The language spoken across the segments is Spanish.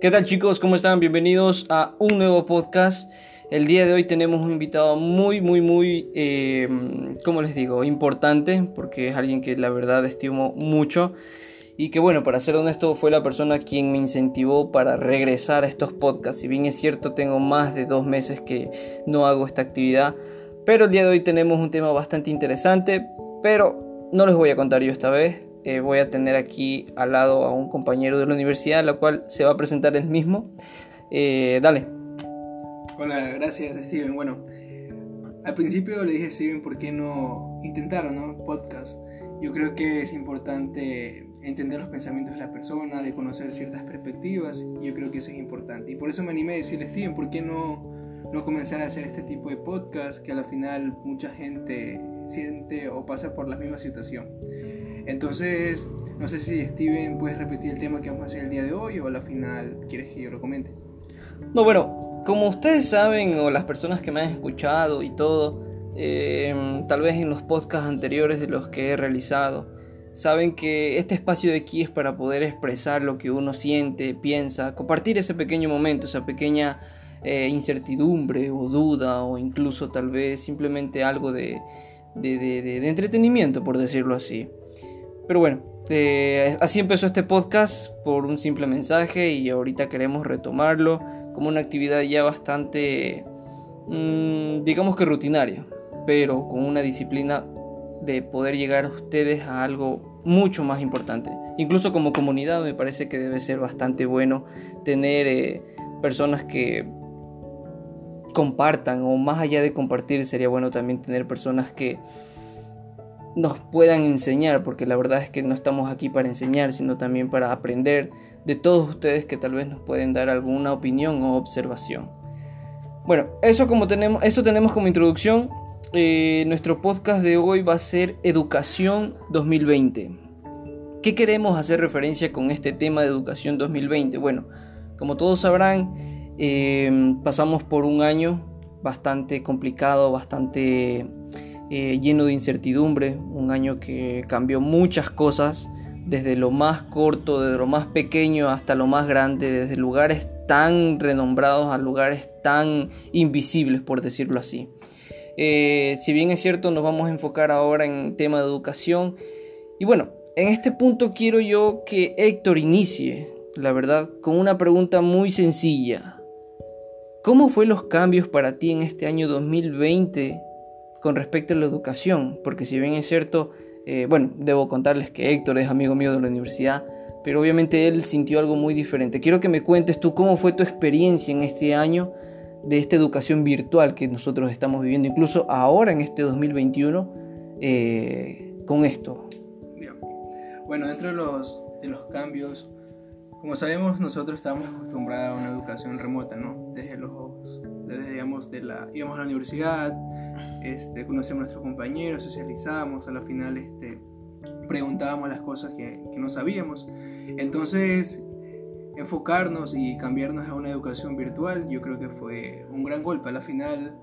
¿Qué tal chicos? ¿Cómo están? Bienvenidos a un nuevo podcast. El día de hoy tenemos un invitado muy, muy, muy, eh, ¿cómo les digo? Importante, porque es alguien que la verdad estimo mucho. Y que bueno, para ser honesto, fue la persona quien me incentivó para regresar a estos podcasts. Si bien es cierto, tengo más de dos meses que no hago esta actividad. Pero el día de hoy tenemos un tema bastante interesante. Pero no les voy a contar yo esta vez. Eh, voy a tener aquí al lado a un compañero de la universidad, la cual se va a presentar él mismo. Eh, dale. Hola, gracias Steven. Bueno, al principio le dije a Steven por qué no intentar ¿no? podcast. Yo creo que es importante entender los pensamientos de la persona, de conocer ciertas perspectivas. Yo creo que eso es importante. Y por eso me animé a decirle, Steven, ¿por qué no, no comenzar a hacer este tipo de podcast que a la final mucha gente siente o pasa por la misma situación? Entonces, no sé si Steven puedes repetir el tema que vamos a hacer el día de hoy o a la final quieres que yo lo comente. No, bueno, como ustedes saben o las personas que me han escuchado y todo, eh, tal vez en los podcasts anteriores de los que he realizado, saben que este espacio de aquí es para poder expresar lo que uno siente, piensa, compartir ese pequeño momento, esa pequeña eh, incertidumbre o duda o incluso tal vez simplemente algo de, de entretenimiento, por decirlo así. Pero bueno, eh, así empezó este podcast por un simple mensaje y ahorita queremos retomarlo como una actividad ya bastante, mm, digamos que rutinaria, pero con una disciplina de poder llegar a ustedes a algo mucho más importante. Incluso como comunidad me parece que debe ser bastante bueno tener eh, personas que compartan o más allá de compartir sería bueno también tener personas que nos puedan enseñar, porque la verdad es que no estamos aquí para enseñar, sino también para aprender de todos ustedes que tal vez nos pueden dar alguna opinión o observación. Bueno, eso como tenemos, eso tenemos como introducción. Eh, nuestro podcast de hoy va a ser Educación 2020. ¿Qué queremos hacer referencia con este tema de Educación 2020? Bueno, como todos sabrán, eh, pasamos por un año bastante complicado, bastante eh, lleno de incertidumbre, un año que cambió muchas cosas, desde lo más corto, desde lo más pequeño hasta lo más grande, desde lugares tan renombrados a lugares tan invisibles, por decirlo así. Eh, si bien es cierto, nos vamos a enfocar ahora en tema de educación. Y bueno, en este punto quiero yo que Héctor inicie, la verdad, con una pregunta muy sencilla. ¿Cómo fue los cambios para ti en este año 2020 con respecto a la educación, porque si bien es cierto, eh, bueno, debo contarles que Héctor es amigo mío de la universidad, pero obviamente él sintió algo muy diferente. Quiero que me cuentes tú cómo fue tu experiencia en este año de esta educación virtual que nosotros estamos viviendo, incluso ahora en este 2021, eh, con esto. Bueno, dentro de los, de los cambios, como sabemos, nosotros estamos acostumbrados a una educación remota, ¿no? Desde los, desde, digamos, de la, íbamos a la universidad, este, conocíamos a nuestros compañeros, socializábamos, a la final este, preguntábamos las cosas que, que no sabíamos. Entonces, enfocarnos y cambiarnos a una educación virtual, yo creo que fue un gran golpe. A la final,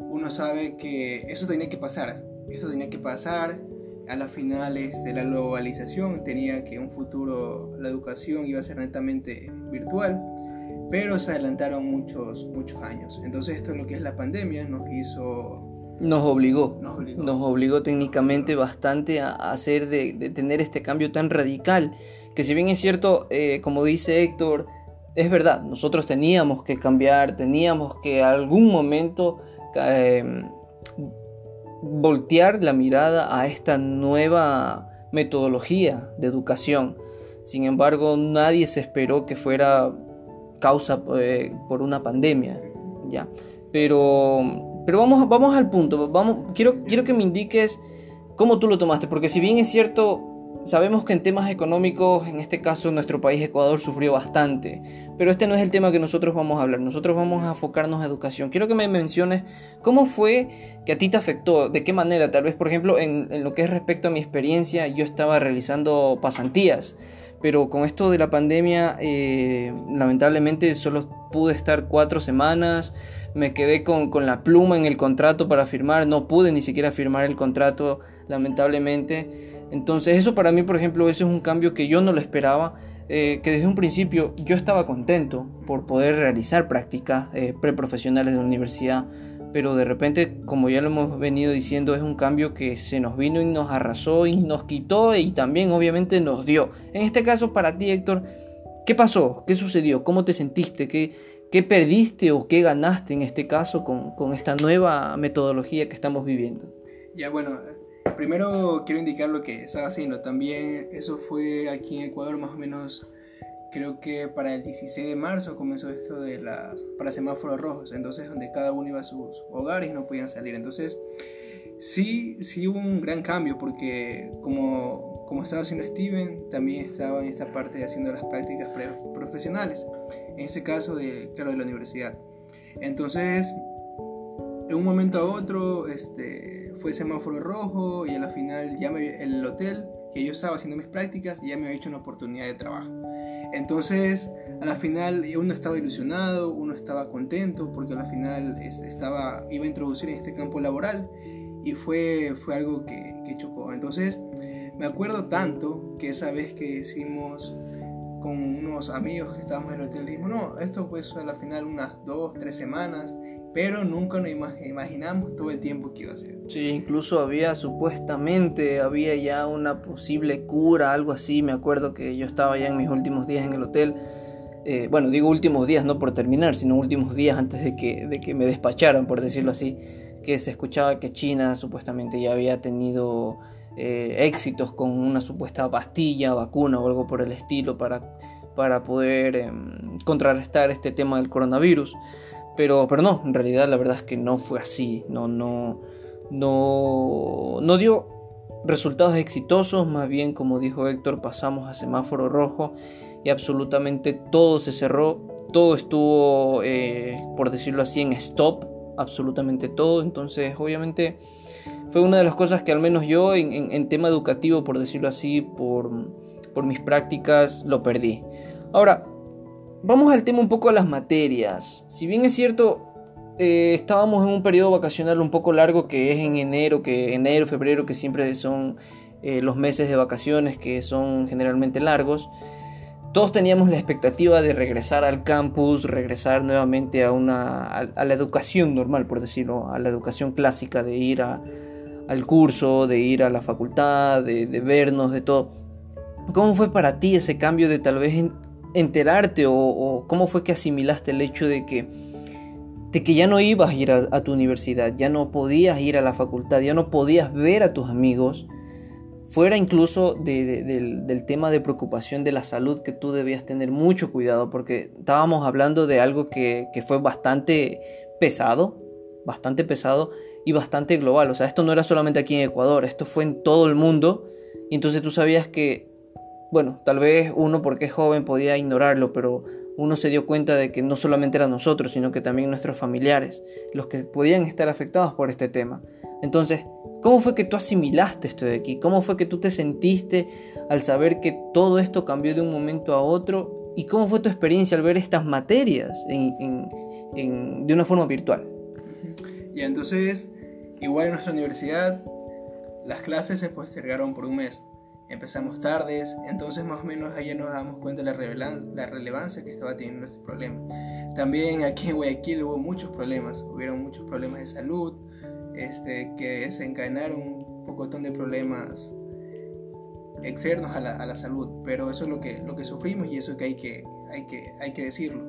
uno sabe que eso tenía que pasar, eso tenía que pasar. A la final, este, la globalización tenía que un futuro, la educación iba a ser netamente virtual pero se adelantaron muchos, muchos años. Entonces esto es lo que es la pandemia, nos hizo... Nos obligó, nos obligó, técnicamente bastante a, hacer de, tener este cambio tan radical, que si bien es cierto, eh, como dice Héctor, es verdad, nosotros teníamos que cambiar, teníamos que algún momento em, voltear la mirada a esta nueva metodología de educación. Sin embargo, nadie se esperó que fuera causa eh, por una pandemia, ¿ya? Pero, pero vamos, vamos al punto, vamos, quiero, quiero que me indiques cómo tú lo tomaste, porque si bien es cierto, sabemos que en temas económicos, en este caso nuestro país Ecuador sufrió bastante, pero este no es el tema que nosotros vamos a hablar, nosotros vamos a enfocarnos a educación. Quiero que me menciones cómo fue que a ti te afectó, de qué manera, tal vez por ejemplo en, en lo que es respecto a mi experiencia, yo estaba realizando pasantías pero con esto de la pandemia eh, lamentablemente solo pude estar cuatro semanas, me quedé con, la pluma en el contrato para firmar, no pude ni siquiera firmar el contrato lamentablemente, entonces eso para mí por ejemplo eso es un cambio que yo no lo esperaba, eh, que desde un principio yo estaba contento por poder realizar prácticas eh, preprofesionales de la universidad, pero de repente, como ya lo hemos venido diciendo, es un cambio que se nos vino y nos arrasó y nos quitó y también obviamente nos dio. En este caso, para ti, Héctor, ¿qué pasó? ¿Qué sucedió? ¿Cómo te sentiste? ¿Qué, perdiste o qué ganaste en este caso con esta nueva metodología que estamos viviendo? Ya, bueno, primero quiero indicar lo que estaba haciendo. También eso fue aquí en Ecuador más o menos, creo que para el 16 de marzo comenzó esto de las, para semáforos rojos. Entonces donde cada uno iba a sus hogares y no podían salir. Entonces sí, sí hubo un gran cambio porque como, como estaba haciendo Steven, también estaba en esta parte haciendo las prácticas profesionales. En ese caso, de, claro, de la universidad. Entonces, de un momento a otro, este fue semáforo rojo y a la final ya me, el hotel que yo estaba haciendo mis prácticas ya me había hecho una oportunidad de trabajo. Entonces, a la final uno estaba ilusionado, uno estaba contento porque a la final este, estaba, iba a introducir en este campo laboral y fue, fue algo que, que chocó. Entonces, me acuerdo tanto que esa vez que hicimos con unos amigos que estábamos en el hotel, dijimos, no, esto pues a la final unas dos, tres semanas pero nunca nos imaginamos todo el tiempo que iba a ser. Sí, incluso había supuestamente, había ya una posible cura, algo así, me acuerdo que yo estaba ya en mis últimos días en el hotel, eh, bueno, digo últimos días no por terminar, sino últimos días antes de que, de que me despacharan, por decirlo así, que se escuchaba que China supuestamente ya había tenido eh, éxitos con una supuesta pastilla, vacuna o algo por el estilo para, para poder em, contrarrestar este tema del coronavirus. Pero, pero no, en realidad la verdad es que no fue así. No, no, no, no dio resultados exitosos. Más bien, como dijo Héctor, pasamos a semáforo rojo y absolutamente todo se cerró. Todo estuvo, eh, por decirlo así, en stop. Absolutamente todo. Entonces, obviamente, fue una de las cosas que al menos yo, en, tema educativo, por decirlo así, por, por mis prácticas, lo perdí. Ahora, Vamos al tema un poco de las materias. Si bien es cierto, eh, estábamos en un periodo vacacional un poco largo que es en enero, que enero, febrero, que siempre son eh, los meses de vacaciones que son generalmente largos. Todos teníamos la expectativa de regresar al campus, regresar nuevamente a, una, a, la educación normal, por decirlo, a la educación clásica, de ir al curso, de ir a la facultad, de, vernos, de todo. ¿Cómo fue para ti ese cambio de tal vez enterarte o, cómo fue que asimilaste el hecho de que, de que ya no ibas a ir a, tu universidad, ya no podías ir a la facultad, ya no podías ver a tus amigos, fuera incluso del, tema de preocupación de la salud que tú debías tener mucho cuidado porque estábamos hablando de algo que, que fue bastante pesado, bastante pesado y bastante global. O sea, esto no era solamente aquí en Ecuador, esto fue en todo el mundo. Y entonces tú sabías que bueno, tal vez uno porque es joven podía ignorarlo, pero uno se dio cuenta de que no solamente eran nosotros, sino que también nuestros familiares, los que podían estar afectados por este tema. Entonces, ¿cómo fue que tú asimilaste esto de aquí? ¿Cómo fue que tú te sentiste al saber que todo esto cambió de un momento a otro? ¿Y cómo fue tu experiencia al ver estas materias de una forma virtual? Y entonces, igual en nuestra universidad, las clases se postergaron por un mes empezamos tardes, entonces más o menos ayer nos damos cuenta de la, relevancia que estaba teniendo este problema. También aquí en Guayaquil hubo muchos problemas, hubieron muchos problemas de salud, este, que desencadenaron un pocotón de problemas externos a la, a la, salud, pero eso es lo que, lo que sufrimos y eso que hay que, hay que, hay que decirlo.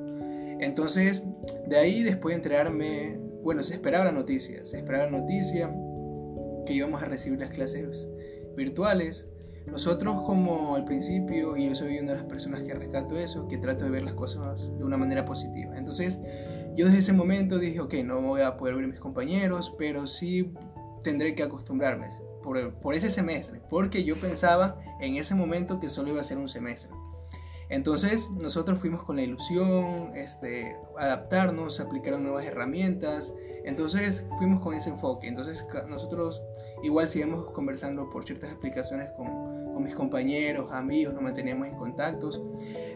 Entonces, de ahí después de enterarme, bueno, se esperaba la noticia, se esperaba la noticia que íbamos a recibir las clases virtuales, nosotros como al principio, y yo soy una de las personas que rescato eso, que trato de ver las cosas de una manera positiva. Entonces, yo desde ese momento dije, ok, no voy a poder ver a mis compañeros, pero sí tendré que acostumbrarme por, por ese semestre, porque yo pensaba en ese momento que solo iba a ser un semestre. Entonces nosotros fuimos con la ilusión, este, adaptarnos, aplicar nuevas herramientas. Entonces fuimos con ese enfoque. Entonces nosotros igual seguimos conversando por ciertas explicaciones con, con mis compañeros, amigos, nos manteníamos en contactos.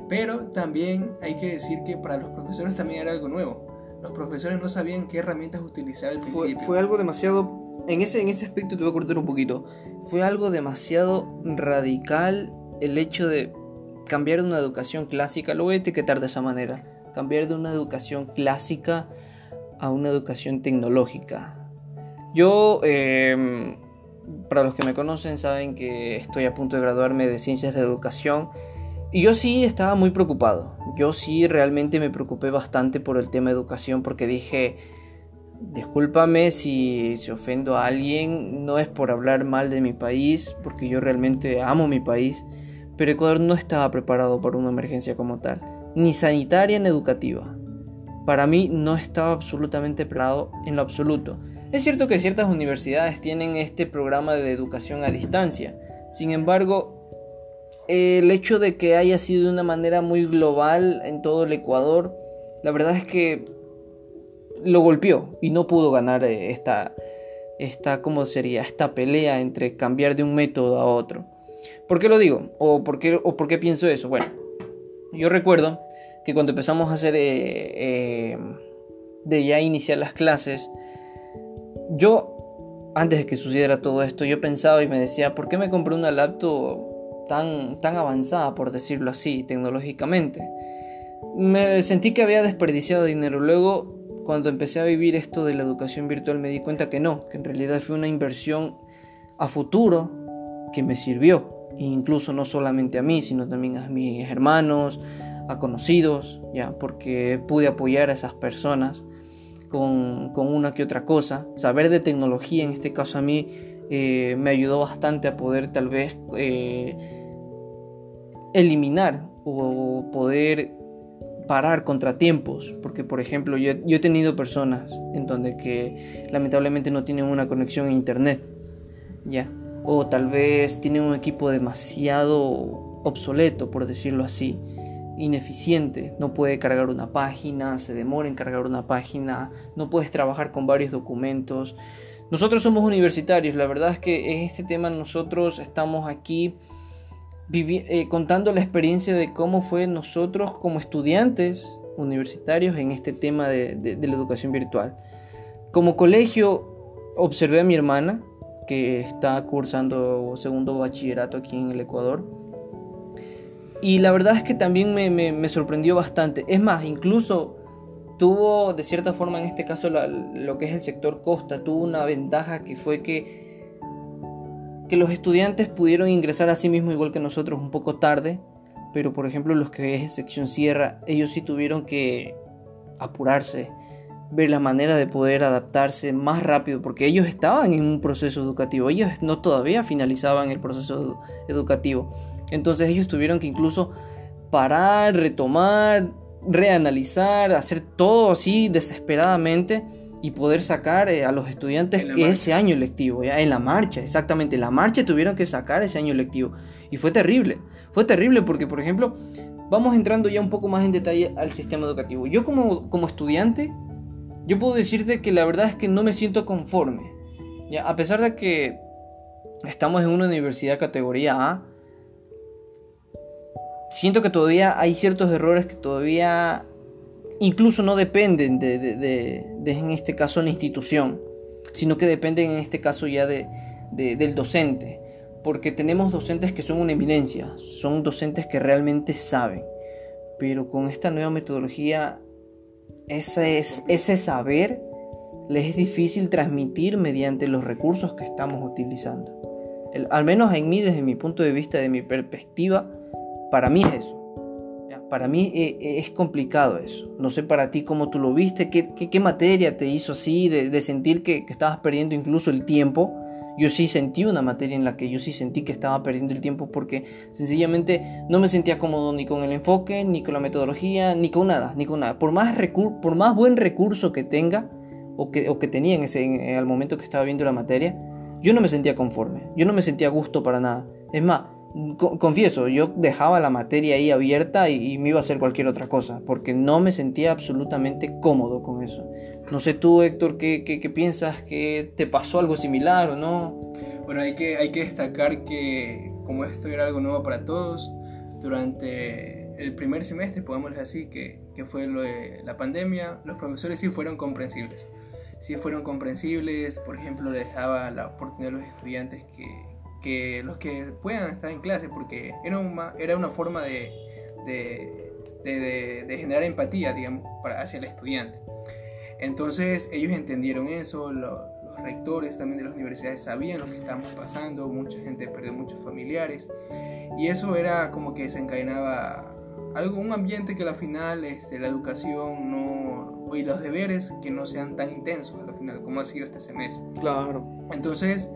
Pero también hay que decir que para los profesores también era algo nuevo. Los profesores no sabían qué herramientas utilizar al principio. Fue, algo demasiado... En ese, en ese aspecto te voy a cortar un poquito. Fue algo demasiado radical el hecho de cambiar de una educación clásica, lo voy a etiquetar de esa manera, cambiar de una educación clásica a una educación tecnológica. Yo, em, para los que me conocen, saben que estoy a punto de graduarme de Ciencias de Educación y yo sí estaba muy preocupado. Yo sí realmente me preocupé bastante por el tema de educación porque dije, discúlpame si, si ofendo a alguien, no es por hablar mal de mi país, porque yo realmente amo mi país, pero Ecuador no estaba preparado para una emergencia como tal, ni sanitaria ni educativa. Para mí no estaba absolutamente preparado en lo absoluto. Es cierto que ciertas universidades tienen este programa de educación a distancia, sin embargo, el hecho de que haya sido de una manera muy global en todo el Ecuador, la verdad es que lo golpeó y no pudo ganar eh, esta, esta, ¿cómo sería? Esta pelea entre cambiar de un método a otro. ¿Por qué lo digo? ¿O por qué, o por qué pienso eso? Bueno, yo recuerdo que cuando empezamos a hacer eh, eh, de ya iniciar las clases, yo, antes de que sucediera todo esto, yo pensaba y me decía, ¿por qué me compré una laptop tan, tan avanzada, por decirlo así, tecnológicamente? Me sentí que había desperdiciado dinero. Luego cuando empecé a vivir esto de la educación virtual me di cuenta que no, que en realidad fue una inversión a futuro que me sirvió, incluso no solamente a mí, sino también a mis hermanos, a conocidos, ya, porque pude apoyar a esas personas con, una que otra cosa. Saber de tecnología, en este caso a mí, eh, me ayudó bastante a poder tal vez eh, eliminar o poder parar contratiempos, porque por ejemplo yo, he tenido personas en donde que lamentablemente no tienen una conexión a internet, ya, o tal vez tienen un equipo demasiado obsoleto, por decirlo así, ineficiente, no puede cargar una página, se demora en cargar una página, no puedes trabajar con varios documentos. Nosotros somos universitarios, la verdad es que este tema nosotros estamos aquí eh, contando la experiencia de cómo fue nosotros como estudiantes universitarios en este tema de, la educación virtual. Como colegio observé a mi hermana que está cursando segundo bachillerato aquí en el Ecuador. Y la verdad es que también me, sorprendió bastante. Es más, incluso tuvo de cierta forma en este caso lo que es el sector costa, tuvo una ventaja que fue que que los estudiantes pudieron ingresar a sí mismos igual que nosotros un poco tarde, pero por ejemplo los que es sección sierra, ellos sí tuvieron que apurarse, ver la manera de poder adaptarse más rápido, porque ellos estaban en un proceso educativo, ellos no todavía finalizaban el proceso educativo. Entonces ellos tuvieron que incluso parar, retomar, reanalizar, hacer todo así desesperadamente y poder sacar eh, a los estudiantes ese año lectivo, ya en la marcha, exactamente, en la marcha tuvieron que sacar ese año lectivo y fue terrible, fue terrible porque por ejemplo, vamos entrando ya un poco más en detalle al sistema educativo. Yo como, como estudiante, yo puedo decirte que la verdad es que no me siento conforme, ya a pesar de que estamos en una universidad categoría A, siento que todavía hay ciertos errores que todavía incluso no dependen de, en este caso, la institución, sino que dependen en este caso ya de, del docente, porque tenemos docentes que son una eminencia, son docentes que realmente saben, pero con esta nueva metodología, ese, es, ese saber les es difícil transmitir mediante los recursos que estamos utilizando. al menos en mí, desde mi punto de vista, de mi perspectiva, para mí es eso. Para mí eh, eh, es complicado eso. No sé para ti cómo tú lo viste, qué, qué, materia te hizo así, de, sentir que, estabas perdiendo incluso el tiempo. Yo sí sentí una materia en la que yo sí sentí que estaba perdiendo el tiempo porque sencillamente no me sentía cómodo ni con el enfoque, ni con la metodología, ni con nada, ni con nada. Por más, por más buen recurso que tenga o que, o que tenía en ese, al momento que estaba viendo la materia, yo no me sentía conforme, yo no me sentía a gusto para nada. Es más, confieso, yo dejaba la materia ahí abierta y, me iba a hacer cualquier otra cosa, porque no me sentía absolutamente cómodo con eso. No sé tú, Héctor, ¿qué, qué, piensas? ¿Que te pasó algo similar o no? Bueno, hay que, hay que destacar que como esto era algo nuevo para todos, durante el primer semestre, podemos decir que, que fue la pandemia, los profesores sí fueron comprensibles. Sí fueron comprensibles, por ejemplo, les daba la oportunidad a los estudiantes que que los que puedan estar en clase, porque era una, era una forma de, de, de, generar empatía, digamos, para, hacia el estudiante. Entonces ellos entendieron eso, los rectores también de las universidades sabían lo que estábamos pasando, mucha gente perdió muchos familiares y eso era como que desencadenaba algo, un ambiente que al final este, la educación no, y los deberes que no sean tan intensos al final como ha sido este semestre. Claro. Entonces,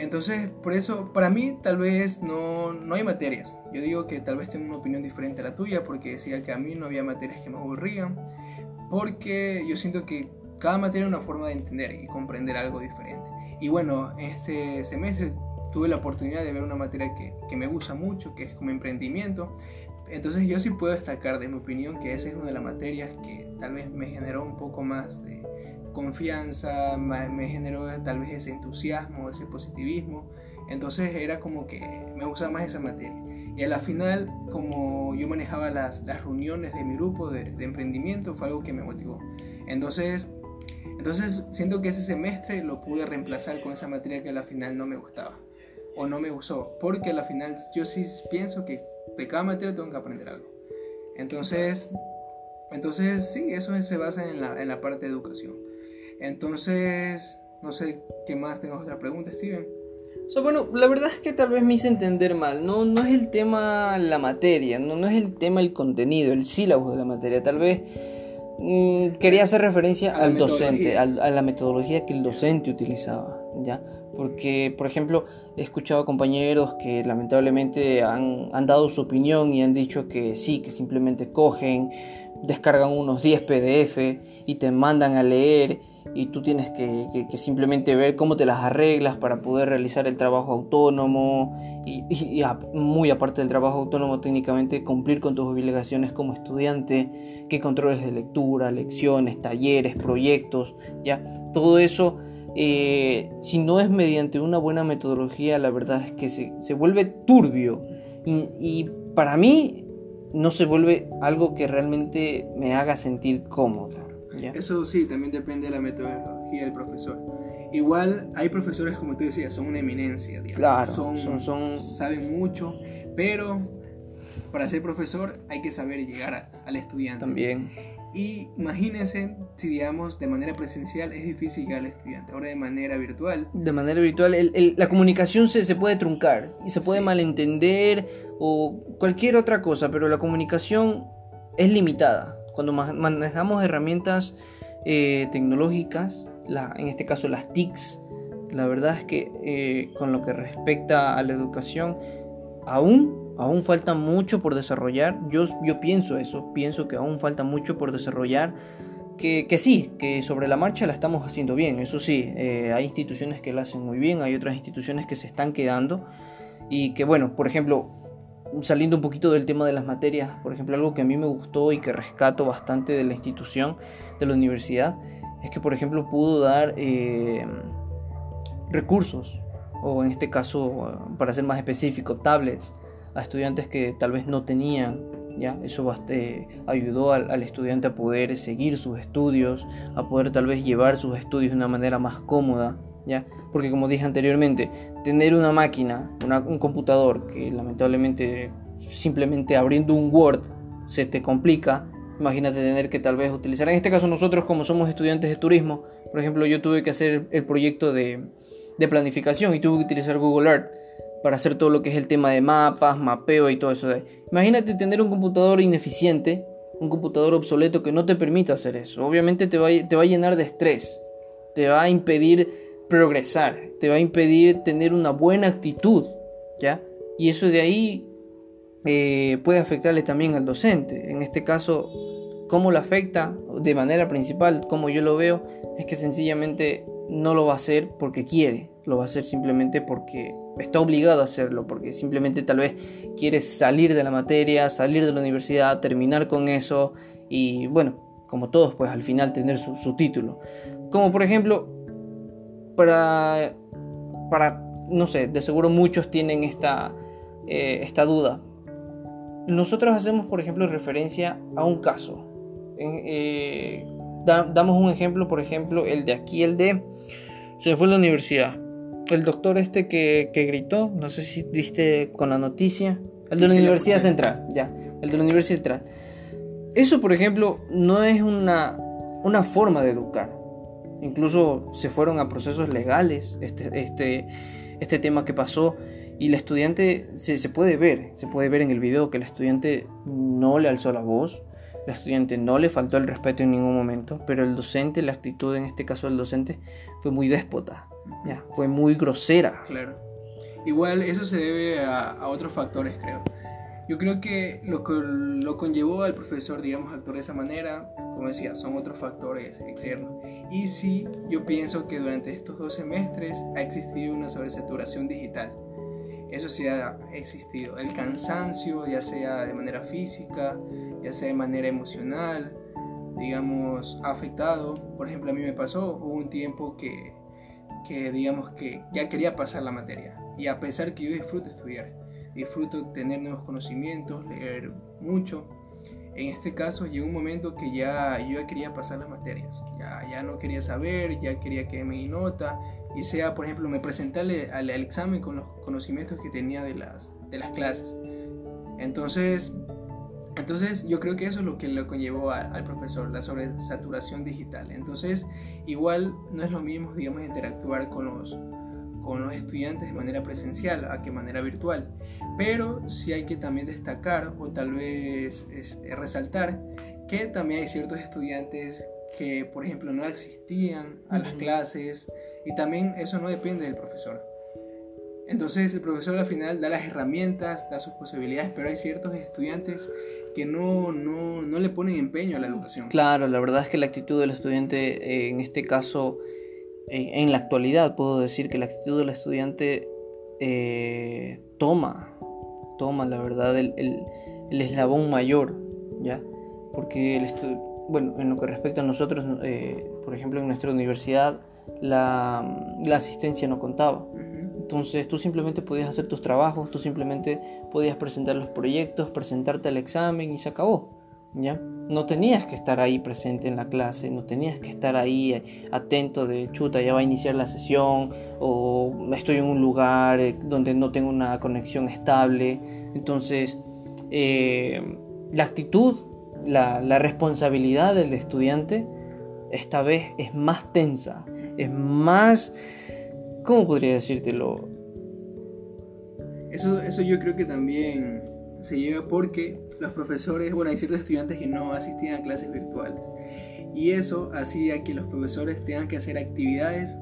entonces, por eso, para mí tal vez no, no hay materias. Yo digo que tal vez tengo una opinión diferente a la tuya porque decía que a mí no había materias que me aburrían porque yo siento que cada materia es una forma de entender y comprender algo diferente. Y bueno, este semestre tuve la oportunidad de ver una materia que, que, me gusta mucho, que es como emprendimiento. Entonces yo sí puedo destacar de mi opinión que esa es una de las materias que tal vez me generó un poco más de confianza, me generó tal vez ese entusiasmo, ese positivismo. Entonces era como que me gustaba más esa materia. Y a la final, como yo manejaba las, las reuniones de mi grupo de, emprendimiento, fue algo que me motivó. Entonces, entonces siento que ese semestre lo pude reemplazar con esa materia que a la final no me gustaba o no me gustó, porque a la final yo sí pienso que de cada materia tengo que aprender algo. Entonces, entonces sí, eso se basa en la, en la parte de educación. Entonces, no sé qué más tengo otra pregunta, Steven. O bueno, la verdad es que tal vez me hice entender mal. No, no es el tema la materia, no, no es el tema el contenido, el sílabo de la materia. Tal vez mm, quería hacer referencia al docente, a la metodología que el docente utilizaba, ¿ya? Porque, por ejemplo, he escuchado compañeros que lamentablemente han, han dado su opinión y han dicho que sí, que simplemente cogen, descargan unos 10 PDF y te mandan a leer y tú tienes que, simplemente ver cómo te las arreglas para poder realizar el trabajo autónomo y, muy aparte del trabajo autónomo técnicamente cumplir con tus obligaciones como estudiante, qué controles de lectura, lecciones, talleres, proyectos, ya todo eso eh, si no es mediante una buena metodología la verdad es que se, vuelve turbio. Y para mí no se vuelve algo que realmente me haga sentir cómodo. Eso sí, también depende de la metodología del profesor. Igual hay profesores, como tú decías, son una eminencia. Claro, son, son, saben mucho, pero para ser profesor hay que saber llegar al estudiante. También. Y imagínense si, digamos, de manera presencial es difícil llegar al estudiante, ahora de manera virtual. De manera virtual, la comunicación se, se, puede truncar y se puede malentender o cualquier otra cosa, pero la comunicación es limitada. Cuando manejamos herramientas eh, tecnológicas, la, en este caso las TICs, la verdad es que eh, con lo que respecta a la educación, aún aún falta mucho por desarrollar. Yo, yo pienso eso, pienso que aún falta mucho por desarrollar. Que, que sí, que sobre la marcha la estamos haciendo bien, eso sí, eh, hay instituciones que la hacen muy bien, hay otras instituciones que se están quedando y que bueno, por ejemplo, saliendo un poquito del tema de las materias, por ejemplo, algo que a mí me gustó y que rescato bastante de la institución, de la universidad, es que por ejemplo pudo dar eh, recursos, o en este caso, para ser más específico, tablets a estudiantes que tal vez no tenían. ¿ya? Eso eh, ayudó al, estudiante a poder seguir sus estudios, a poder tal vez llevar sus estudios de una manera más cómoda. ¿ya? Porque como dije anteriormente, tener una máquina, un computador que lamentablemente simplemente abriendo un Word se te complica, imagínate tener que tal vez utilizar, en este caso nosotros como somos estudiantes de turismo, por ejemplo yo tuve que hacer el proyecto de, de planificación y tuve que utilizar Google Earth para hacer todo lo que es el tema de mapas, mapeo y todo eso. Imagínate tener un computador ineficiente, un computador obsoleto que no te permita hacer eso. Obviamente te va, te va a llenar de estrés, te va a impedir progresar, te va a impedir tener una buena actitud, ¿ya? Y eso de ahí eh, puede afectarle también al docente. En este caso, ¿cómo lo afecta? De manera principal, como yo lo veo, es que sencillamente no lo va a hacer porque quiere, lo va a hacer simplemente porque está obligado a hacerlo, porque simplemente tal vez quiere salir de la materia, salir de la universidad, terminar con eso y bueno, como todos, pues al final tener su, título. Como por ejemplo, para, para, no sé, de seguro muchos tienen esta, eh, esta duda. Nosotros hacemos, por ejemplo, referencia a un caso. Eh, damos un ejemplo, por ejemplo, el de aquí, el de... Se fue a la universidad el doctor este que, que gritó, no sé si viste con la noticia, el Sí, de la sí, Universidad. Central, ya, el de la Universidad Central. Eso, por ejemplo, no es una, una forma de educar. Incluso se fueron a procesos legales este, este, este tema que pasó y el estudiante se, se puede ver, se puede ver en el video que el estudiante no le alzó la voz, el estudiante no le faltó el respeto en ningún momento, pero el docente, la actitud en este caso del docente fue muy déspota, ya, fue muy grosera. Claro. Igual eso se debe a, a otros factores, creo. Yo creo que lo que lo conllevó al profesor, digamos, actuar de esa manera, como decía, son otros factores externos. Y sí, yo pienso que durante estos dos semestres ha existido una sobresaturación digital. Eso sí ha existido. El cansancio, ya sea de manera física, ya sea de manera emocional, digamos, ha afectado. Por ejemplo, a mí me pasó, hubo un tiempo que, que digamos que ya quería pasar la materia. Y a pesar que yo disfruto estudiar, disfruto tener nuevos conocimientos, leer mucho, en este caso llegó un momento que ya yo ya quería pasar las materias, ya, ya no quería saber, ya quería que me nota, y sea, por ejemplo, me al- al examen con los conocimientos que tenía de las, de las clases. Entonces, entonces yo creo que eso es lo que lo conllevó a- al profesor, la sobresaturación digital. Entonces, igual no es lo mismo, digamos, interactuar con los, con los estudiantes de manera presencial a que manera virtual. Pero sí hay que también destacar o tal vez este, resaltar que también hay ciertos estudiantes que, por ejemplo, no asistían a las clases y también eso no depende del profesor. Entonces el profesor al final da las herramientas, da sus posibilidades, pero hay ciertos estudiantes que no, no, no le ponen empeño a la educación. Claro, la verdad es que la actitud del estudiante, eh, en este caso, en la actualidad puedo decir que la actitud del estudiante eh, toma, toma la verdad el, el- el eslabón mayor, ¿ya? Porque el bueno, en lo que respecta a nosotros, eh, por ejemplo, en nuestra universidad, la, la asistencia no contaba. Entonces tú simplemente podías hacer tus trabajos, tú simplemente podías presentar los proyectos, presentarte al examen y se acabó. ¿Ya? No tenías que estar ahí presente en la clase, no tenías que estar ahí eh, atento de chuta, ya va a iniciar la sesión o estoy en un lugar eh, donde no tengo una conexión estable. Entonces, eh, la actitud, la, la responsabilidad del estudiante esta vez es más tensa, es más... ¿Cómo podría decírtelo? Eso, eso yo creo que también se lleva porque los profesores, bueno, hay ciertos estudiantes que no asistían a clases virtuales. Y eso hacía que los profesores tengan que hacer actividades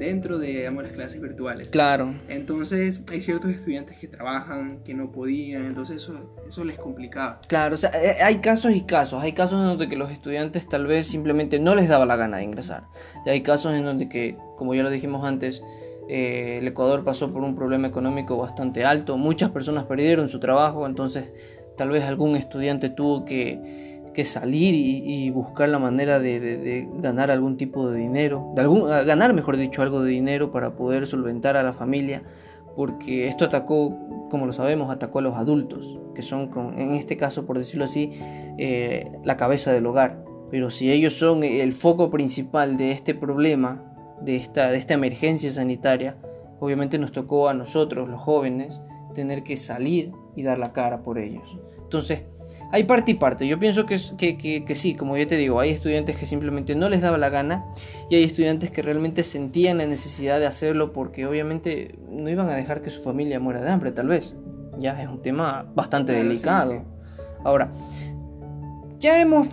dentro de digamos, las clases virtuales. Claro, Entonces hay ciertos estudiantes que trabajan, que no podían, entonces eso, eso les complicaba. Claro, o sea, eh, hay casos y casos. Hay casos en donde que los estudiantes tal vez simplemente no les daba la gana de ingresar. Y hay casos en donde que, como ya lo dijimos antes, eh, el Ecuador pasó por un problema económico bastante alto. Muchas personas perdieron su trabajo, entonces tal vez algún estudiante tuvo que, que salir y, buscar la manera de, ganar algún tipo de dinero, ganar, mejor dicho, algo de dinero para poder solventar a la familia porque esto atacó, como lo sabemos, atacó a los adultos, que son, en este caso, por decirlo así, eh, la cabeza del hogar. Pero si ellos son el foco principal de este problema, de esta, de esta emergencia sanitaria, obviamente nos tocó a nosotros, los jóvenes, tener que salir y dar la cara por ellos. Entonces, hay parte y parte. Yo pienso que, que, que- que sí, como ya te digo, hay estudiantes que simplemente no les daba la gana y hay estudiantes que realmente sentían la necesidad de hacerlo porque obviamente no iban a dejar que su familia muera de hambre, tal vez. Ya es un tema bastante Claro, sí, delicado. sí. Ahora, ya hemos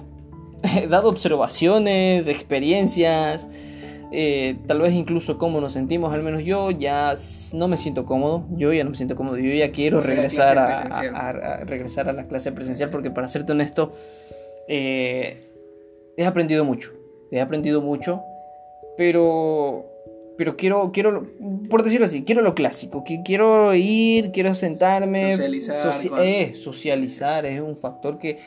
dado observaciones, experiencias, eh, tal vez incluso cómo nos sentimos, al menos yo ya no me siento cómodo, yo ya no me siento cómodo, yo ya quiero regresar a, regresar a la clase presencial porque para serte honesto, eh, he aprendido mucho, he aprendido mucho, pero pero quiero quiero por decirlo así, quiero lo clásico, que quiero ir, quiero sentarme, Socializar eh, socializar es un factor que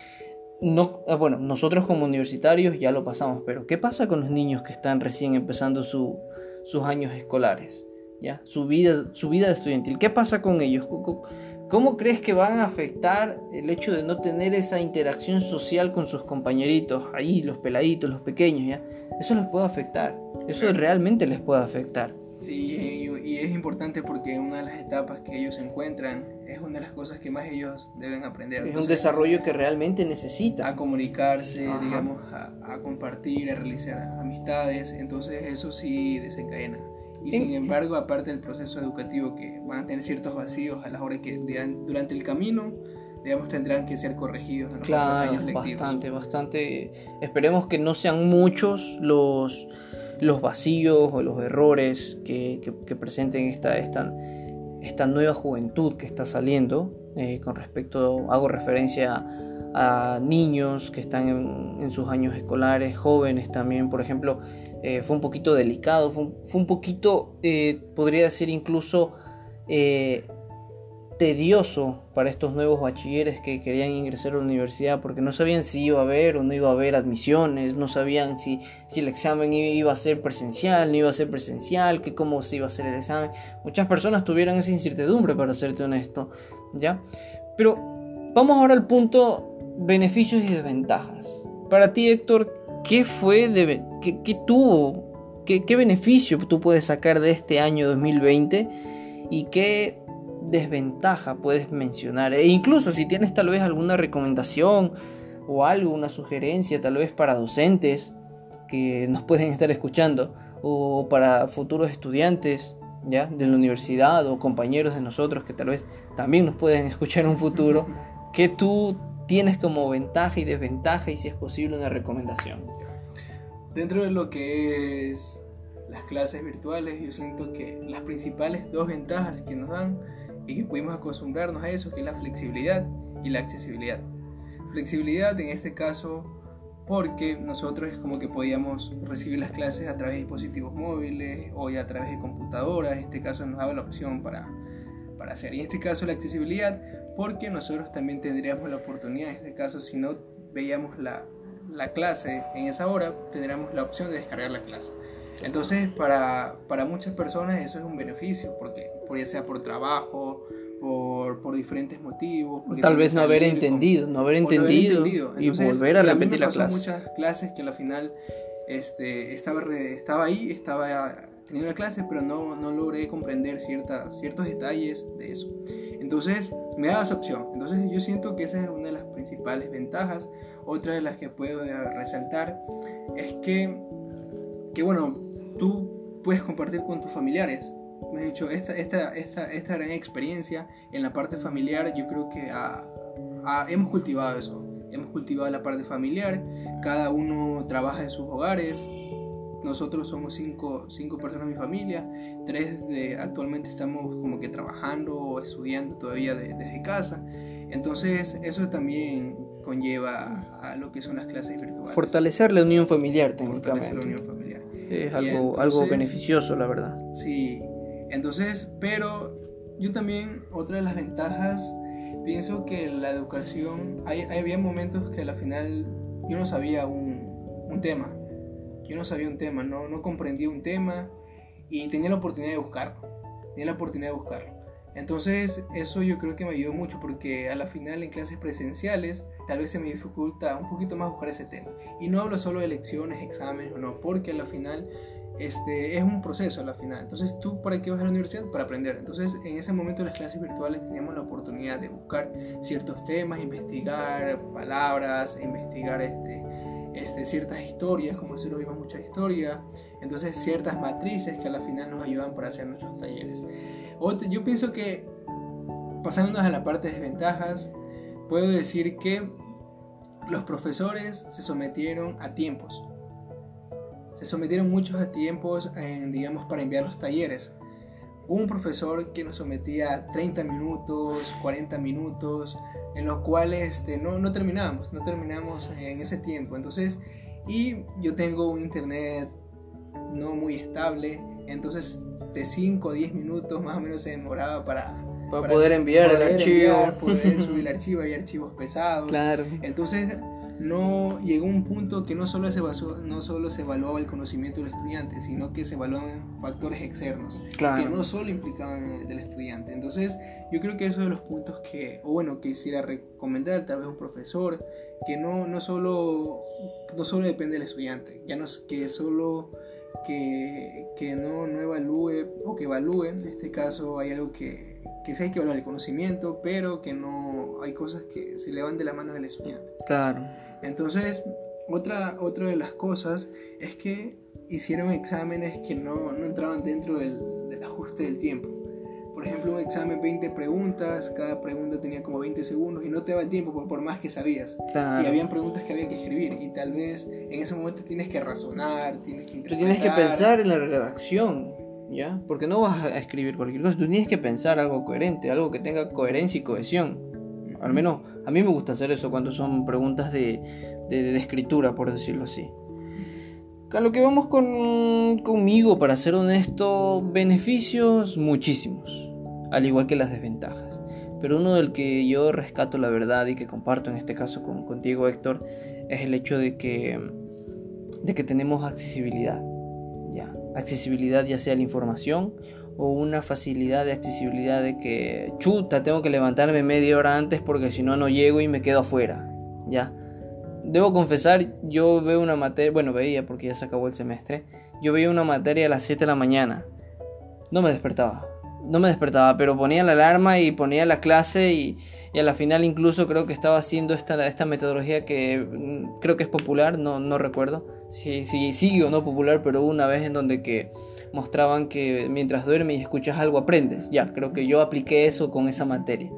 no, ah, bueno, nosotros como universitarios ya lo pasamos, pero ¿qué pasa con los niños que están recién empezando su- sus años escolares? ¿Ya? Su vida, su vida estudiantil. ¿Qué pasa con ellos? ¿Cómo- ¿Cómo, cómo crees que van a afectar el hecho de no tener esa interacción social con sus compañeritos? Ahí, los peladitos, los pequeños, ¿ya? Eso les puede afectar. Eso realmente les puede afectar. Sí, y, es importante porque una de las etapas que ellos encuentran es una de las cosas que más ellos deben aprender. Es un desarrollo que realmente necesita. A comunicarse, digamos, a, a, compartir, a realizar amistades, entonces eso sí desencadena. Y sin embargo, aparte del proceso educativo que van a tener ciertos vacíos a la hora que durante el camino digamos, tendrán que ser corregidos en los claro, años lectivos. Bastante, bastante. Esperemos que no sean muchos los, los vacíos o los errores que, que, presenten esta, esta, esta, nueva juventud que está saliendo. Eh, con respecto, hago referencia a, niños que están en, sus años escolares, jóvenes también, por ejemplo. Eh, fue un poquito delicado, fue un, fue un poquito, eh, podría decir incluso tedioso para estos nuevos bachilleres que querían ingresar a la universidad porque no sabían si iba a haber o no iba a haber admisiones, no sabían si, si el examen iba a ser presencial, no iba a ser presencial, que cómo se iba a hacer el examen. Muchas personas tuvieron esa incertidumbre, para serte honesto, ¿ya? Pero vamos ahora al punto beneficios y desventajas. Para ti, Héctor, ¿qué fue, de, qué, qué tuvo, qué, qué beneficio tú puedes sacar de este año 2020 y qué desventaja puedes mencionar? E incluso si tienes tal vez alguna recomendación o algo, una sugerencia tal vez para docentes que nos pueden estar escuchando o para futuros estudiantes ya de la universidad o compañeros de nosotros que tal vez también nos pueden escuchar en un futuro, que tú tienes como ventaja y desventaja y si es posible una recomendación. Dentro de lo que es las clases virtuales, yo siento que las principales dos ventajas que nos dan y que pudimos acostumbrarnos a eso, que es la flexibilidad y la accesibilidad. Flexibilidad en este caso porque nosotros es como que podíamos recibir las clases a través de dispositivos móviles o ya a través de computadoras, en este caso nos daba la opción para, para hacer. Y en este caso la accesibilidad porque nosotros también tendríamos la oportunidad, en este caso si no veíamos la, la clase en esa hora, tendríamos la opción de descargar la clase. Entonces, para, para muchas personas eso es un beneficio, porque ya sea por trabajo, por, por diferentes motivos. Tal vez no haber entendido, no haber entendido, y volver a repetir la clase. muchas clases que al final este, estaba, estaba ahí, estaba teniendo la clase, pero no, no logré comprender ciertas, ciertos detalles de eso. Entonces, me da esa opción. Entonces, yo siento que esa es una de las principales ventajas. Otra de las que puedo resaltar es que, que bueno, tú puedes compartir con tus familiares. Me he dicho, esta, esta, esta, esta gran experiencia en la parte familiar, yo creo que hemos cultivado eso. Hemos cultivado la parte familiar, cada uno trabaja en sus hogares. Nosotros somos cinco, cinco personas en mi familia, tres de, actualmente estamos como que trabajando o estudiando todavía desde casa. Entonces eso también conlleva a lo que son las clases virtuales. Fortalecer la unión familiar técnicamente. Fortalecer la unión familiar es algo, algo beneficioso, la verdad. Sí, entonces, pero yo también, otra de las ventajas, pienso que la educación, hay, había momentos que al final yo no sabía un, un, tema, yo no sabía un tema, no, no comprendía un tema y tenía la oportunidad de buscarlo, tenía la oportunidad de buscarlo. Entonces eso yo creo que me ayudó mucho porque a la final en clases presenciales tal vez se me dificulta un poquito más buscar ese tema. Y no hablo solo de lecciones, exámenes o no, porque a la final este, es un proceso a la final. Entonces tú para qué vas a la universidad? Para aprender. Entonces en ese momento las clases virtuales teníamos la oportunidad de buscar ciertos temas, investigar palabras, investigar este, este, ciertas historias, como nosotros vimos mucha historia. Entonces ciertas matrices que a la final nos ayudan para hacer nuestros talleres yo pienso que, pasándonos a la parte de desventajas, puedo decir que los profesores se sometieron a tiempos. Se sometieron muchos a tiempos, digamos, para enviar los talleres. Un profesor que nos sometía 30 minutos, 40 minutos, en los cuales este, no, no terminábamos, no terminamos en ese tiempo. Entonces, y yo tengo un internet no muy estable, entonces de 5 o 10 minutos más o menos se demoraba para, para, poder enviar el archivo. poder subir el archivo, hay archivos pesados. Claro. Entonces no llegó un punto que no solo se basó, no solo se evaluaba el conocimiento del estudiante, sino que se evaluaban factores externos que no solo implicaban el del estudiante. Entonces, yo creo que eso es de los puntos que, o bueno, quisiera recomendar tal vez un profesor que no, no solo no solo depende del estudiante, ya no es que solo que, que no, no evalúe o que evalúe. En este caso hay algo que, que sí hay que evaluar el conocimiento, pero que no hay cosas que se le van de la mano del estudiante. Claro. Entonces, otra, otra de las cosas es que hicieron exámenes que no, no entraban dentro del, del ajuste del tiempo por ejemplo, un examen 20 preguntas, cada pregunta tenía como 20 segundos y no te va el tiempo por, por más que sabías. Y habían preguntas que había que escribir y tal vez en ese momento tienes que razonar, tienes que interpretar. Tú tienes que pensar en la redacción, ¿ya? Porque no vas a escribir cualquier cosa, tú tienes que pensar algo coherente, algo que tenga coherencia y cohesión. Al menos a mí me gusta hacer eso cuando son preguntas de, de, de escritura, por decirlo así. A lo que vamos con, conmigo, para ser honesto, beneficios muchísimos al igual que las desventajas. Pero uno del que yo rescato la verdad y que comparto en este caso con, contigo, Héctor, es el hecho de que, de que tenemos accesibilidad. Accesibilidad ya sea la información o una facilidad de accesibilidad de que, chuta, tengo que levantarme media hora antes porque si no, no llego y me quedo afuera. ¿ya? Debo confesar, yo veo una materia, bueno, veía porque ya se acabó el semestre, yo veía una materia a las 7 de la mañana. No me despertaba no me despertaba, pero ponía la alarma y ponía la clase y, a la final incluso creo que estaba haciendo esta, esta metodología que mm, creo que es popular, no, no recuerdo si, si sigue o no popular, pero una vez en donde que mostraban que mientras duermes y escuchas algo aprendes. Ya, creo que yo apliqué eso con esa materia.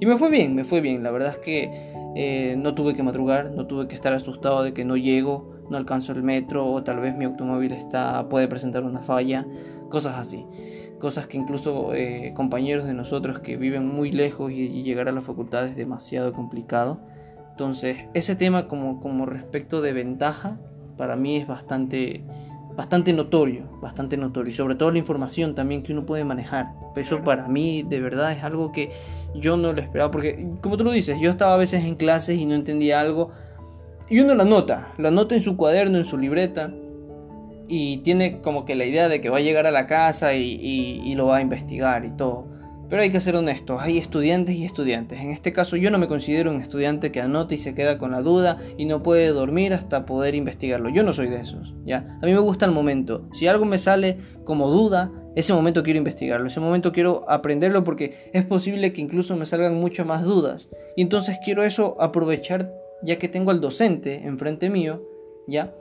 Y me fue bien, me fue bien. La verdad es que eh, no tuve que madrugar, no tuve que estar asustado de que no llego, no alcanzo el metro o tal vez mi automóvil está, puede presentar una falla, cosas así cosas que incluso eh, compañeros de nosotros que viven muy lejos y, llegar a la facultad es demasiado complicado. Entonces, ese tema como, como respecto de ventaja, para mí es bastante, bastante notorio, bastante notorio. Y sobre todo la información también que uno puede manejar. Eso para mí de verdad es algo que yo no lo esperaba, porque como tú lo dices, yo estaba a veces en clases y no entendía algo. Y uno la nota, la nota en su cuaderno, en su libreta y tiene como que la idea de que va a llegar a la casa y, lo va a investigar y todo. Pero hay que ser honestos, hay estudiantes y estudiantes. En este caso yo no me considero un estudiante que anota y se queda con la duda y no puede dormir hasta poder investigarlo. Yo no soy de esos, ¿ya? A mí me gusta el momento. Si algo me sale como duda, ese momento quiero investigarlo, ese momento quiero aprenderlo porque es posible que incluso me salgan muchas más dudas. Y entonces quiero eso aprovechar ya que tengo al docente enfrente mío, ¿ya?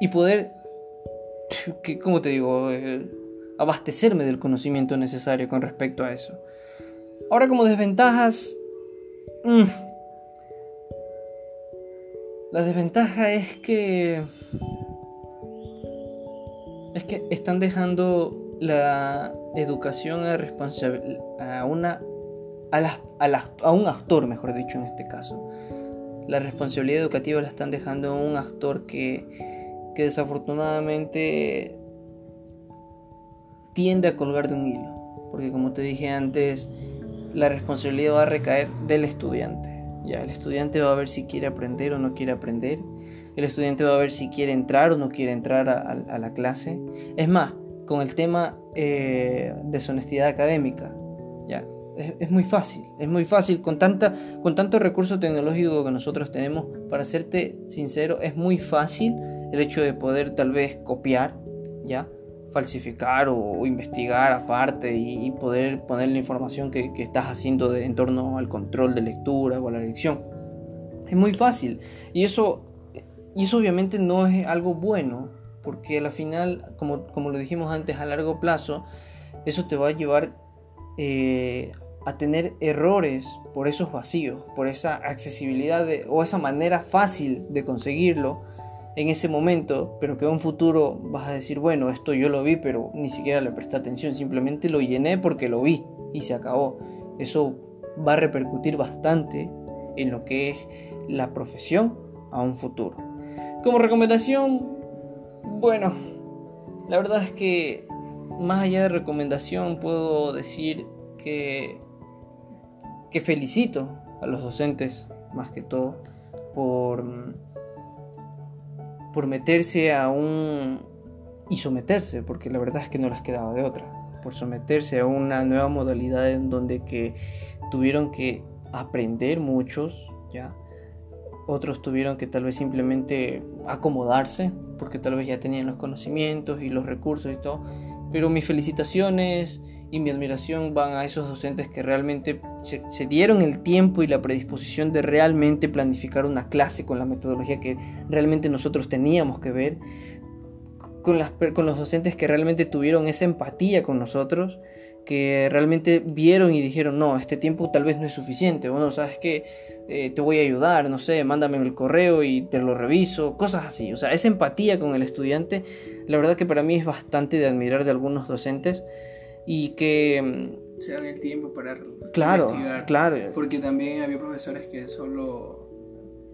Y poder que, como te digo, eh, abastecerme del conocimiento necesario con respecto a eso. Ahora como desventajas... Mm, la desventaja es que... Es que están dejando la educación a, a, una, a, a un actor, mejor dicho, en este caso. La responsabilidad educativa la están dejando a un actor que que desafortunadamente tiende a colgar de un hilo, porque como te dije antes, la responsabilidad va a recaer del estudiante. Ya, el estudiante va a ver si quiere aprender o no quiere aprender. El estudiante va a ver si quiere entrar o no quiere entrar a, la clase. Es más, con el tema eh, deshonestidad académica, ya, es, muy fácil, es muy fácil con, tanta, con tanto recurso tecnológico que nosotros tenemos, para serte sincero, es muy fácil el hecho de poder tal vez copiar, ¿ya? falsificar o, investigar aparte y, poder poner la información que, estás haciendo de, en torno al control de lectura o a la lección. Es muy fácil y eso, y eso obviamente no es algo bueno porque al final, como, como lo dijimos antes, a largo plazo, eso te va a llevar eh, a tener errores por esos vacíos, por esa accesibilidad o esa manera fácil de conseguirlo en ese momento, pero que en un futuro vas a decir, bueno, esto yo lo vi, pero ni siquiera le presté atención, simplemente lo llené porque lo vi y se acabó. Eso va a repercutir bastante en lo que es la profesión a un futuro. Como recomendación, bueno, la verdad es que más allá de recomendación puedo decir que, que felicito a los docentes más que todo por por meterse a un... y someterse, porque la verdad es que no les quedaba de otra, por someterse a una nueva modalidad en donde que tuvieron que aprender muchos, ¿ya? otros tuvieron que tal vez simplemente acomodarse, porque tal vez ya tenían los conocimientos y los recursos y todo. Pero mis felicitaciones y mi admiración van a esos docentes que realmente se, dieron el tiempo y la predisposición de realmente planificar una clase con la metodología que realmente nosotros teníamos que ver, con, las, con los docentes que realmente tuvieron esa empatía con nosotros que realmente vieron y dijeron, no, este tiempo tal vez no es suficiente, bueno, sabes que eh, te voy a ayudar, no sé, mándame el correo y te lo reviso, cosas así, o sea, esa empatía con el estudiante, la verdad que para mí es bastante de admirar de algunos docentes y que... Mm, Se dan el tiempo para claro, Claro, Porque también había profesores que solo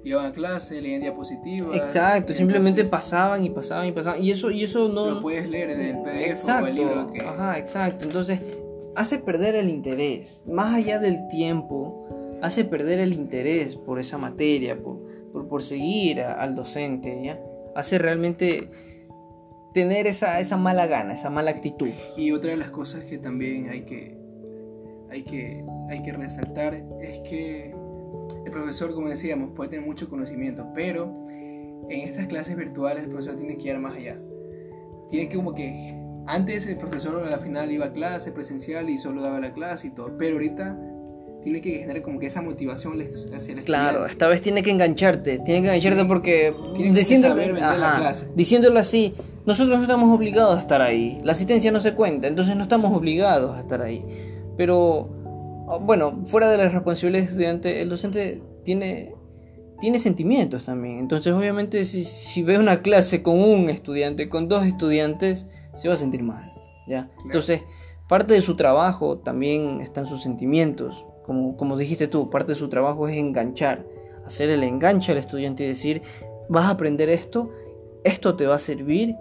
iban a clase, leían diapositivas. Exacto, simplemente pasaban y pasaban y pasaban. Y eso, y eso no. Lo puedes leer en el PDF exacto, o el libro que. Ajá, exacto. Entonces, hace perder el interés. Más allá del tiempo, hace perder el interés por esa materia, por, por, seguir al docente, ¿ya? Hace realmente tener esa, esa mala gana, esa mala actitud. Y otra de las cosas que también hay que, hay que, hay que resaltar es que el profesor, como decíamos, puede tener mucho conocimiento, pero en estas clases virtuales el profesor tiene que ir más allá. Tiene que como que antes el profesor a la final iba a clase presencial y solo daba la clase y todo, pero ahorita tiene que generar como que esa motivación hacia la Claro, esta vez tiene que engancharte, tiene que engancharte porque diciéndolo así, nosotros no estamos obligados a estar ahí, la asistencia no se cuenta, entonces no estamos obligados a estar ahí. Pero Ah, bueno, fuera de las responsabilidades del estudiante, el docente tiene, tiene sentimientos también. Entonces, obviamente, si, si ve una clase con un estudiante, con dos estudiantes, se va a sentir mal. ¿ya? Entonces, parte de su trabajo también están sus sentimientos. Como, como dijiste tú, parte de su trabajo es enganchar, hacer el enganche al estudiante y decir, vas a aprender esto, esto te va a servir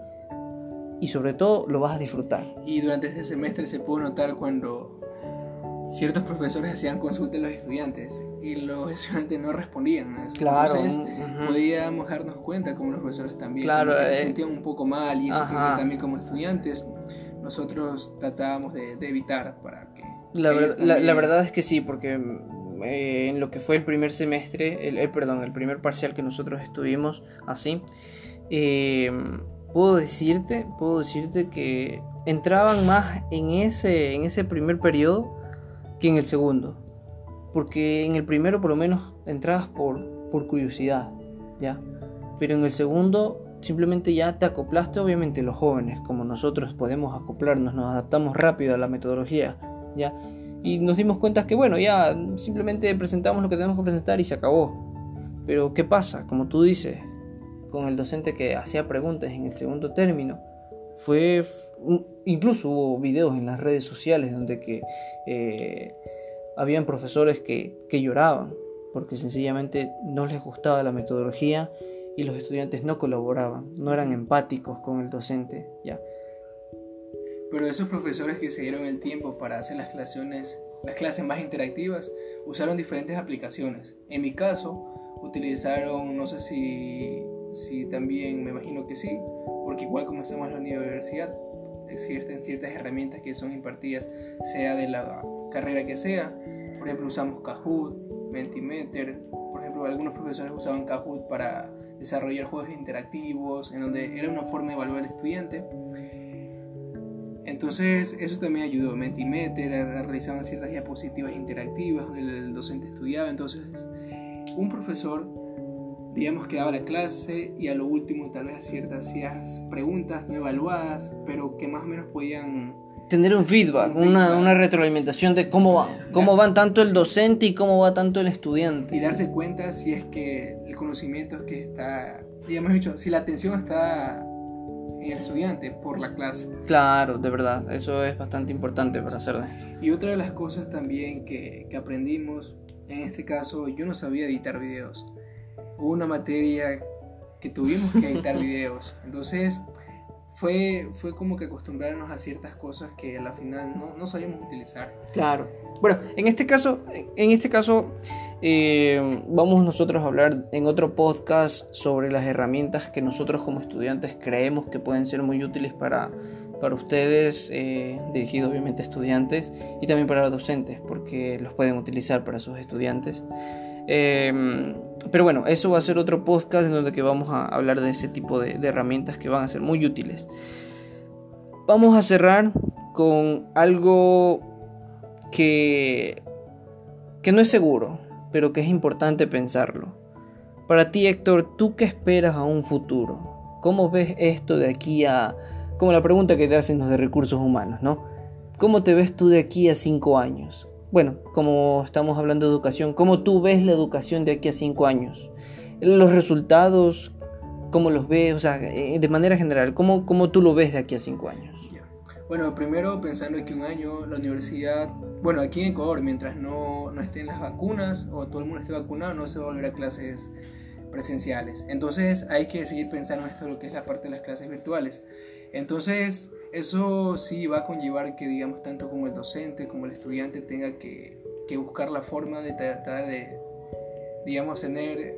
y sobre todo lo vas a disfrutar. Y durante este semestre se pudo notar cuando ciertos profesores hacían consulta a los estudiantes y los estudiantes no respondían. Claro. Entonces podíamos darnos cuenta como los profesores también se eh, sentían un poco mal y eso también como estudiantes nosotros tratábamos de, evitar para que... La, la, verdad es que sí, porque eh, en lo que fue el primer semestre, el, perdón, el primer parcial que nosotros estuvimos así, eh, puedo decirte, puedo decirte que entraban más en ese, en ese primer periodo que en el segundo. Porque en el primero por lo menos entrabas por, por curiosidad, ¿ya? Pero en el segundo simplemente ya te acoplaste, obviamente los jóvenes, como nosotros podemos acoplarnos, nos adaptamos rápido a la metodología, ¿ya? Y nos dimos cuenta que bueno, ya simplemente presentamos lo que tenemos que presentar y se acabó. Pero ¿qué pasa? Como tú dices, con el docente que hacía preguntas en el segundo término, fue incluso hubo videos en las redes sociales donde que eh, habían profesores que, que lloraban porque sencillamente no les gustaba la metodología y los estudiantes no colaboraban, no eran empáticos con el docente, ya. Pero esos profesores que se dieron el tiempo para hacer las clases, las clases más interactivas, usaron diferentes aplicaciones. En mi caso, utilizaron, no sé si, si también, me imagino que sí, porque igual como estamos en la universidad, existen ciertas herramientas que son impartidas, sea de la carrera que sea. Por ejemplo, usamos Kahoot, Mentimeter. Por ejemplo, algunos profesores usaban Kahoot para desarrollar juegos interactivos, en donde era una forma de evaluar al estudiante. Entonces, eso también ayudó. Mentimeter realizaban ciertas diapositivas interactivas donde el docente estudiaba. Entonces, un profesor digamos que daba la clase y a lo último tal vez hacía ciertas preguntas no evaluadas, pero que más o menos podían... Tener un feedback, Una, una, retroalimentación de cómo va, cómo van tanto el docente y cómo va tanto el estudiante. Y darse cuenta si es que el conocimiento es que está, digamos dicho, si la atención está el estudiante por la clase. Claro, de verdad, eso es bastante importante para hacerlo. Y otra de las cosas también que, que aprendimos, en este caso yo no sabía editar videos una materia que tuvimos que editar videos. Entonces fue, fue como que acostumbrarnos a ciertas cosas que a la final no, no sabíamos utilizar. Claro. Bueno, en este caso, en este caso eh, vamos nosotros a hablar en otro podcast sobre las herramientas que nosotros como estudiantes creemos que pueden ser muy útiles para, para ustedes, eh, dirigidos obviamente a estudiantes y también para los docentes, porque los pueden utilizar para sus estudiantes. Em, pero bueno, eso va a ser otro podcast en donde que vamos a hablar de ese tipo de, herramientas que van a ser muy útiles. Vamos a cerrar con algo que, que no es seguro, pero que es importante pensarlo. Para ti, Héctor, ¿tú qué esperas a un futuro? ¿Cómo ves esto de aquí a... como la pregunta que te hacen los de recursos humanos, ¿no? ¿Cómo te ves tú de aquí a cinco años? Bueno, como estamos hablando de educación, ¿cómo tú ves la educación de aquí a cinco años? Los resultados, ¿cómo los ves? O sea, eh, de manera general, ¿cómo, cómo tú lo ves de aquí a cinco años? Bueno, primero pensando que un año la universidad, bueno, aquí en Ecuador, mientras no, no estén las vacunas o todo el mundo esté vacunado, no se va a volver a clases presenciales. Entonces hay que seguir pensando en esto, lo que es la parte de las clases virtuales. Entonces, eso sí va a conllevar que, digamos, tanto como el docente como el estudiante tenga que, buscar la forma de tratar de, digamos, tener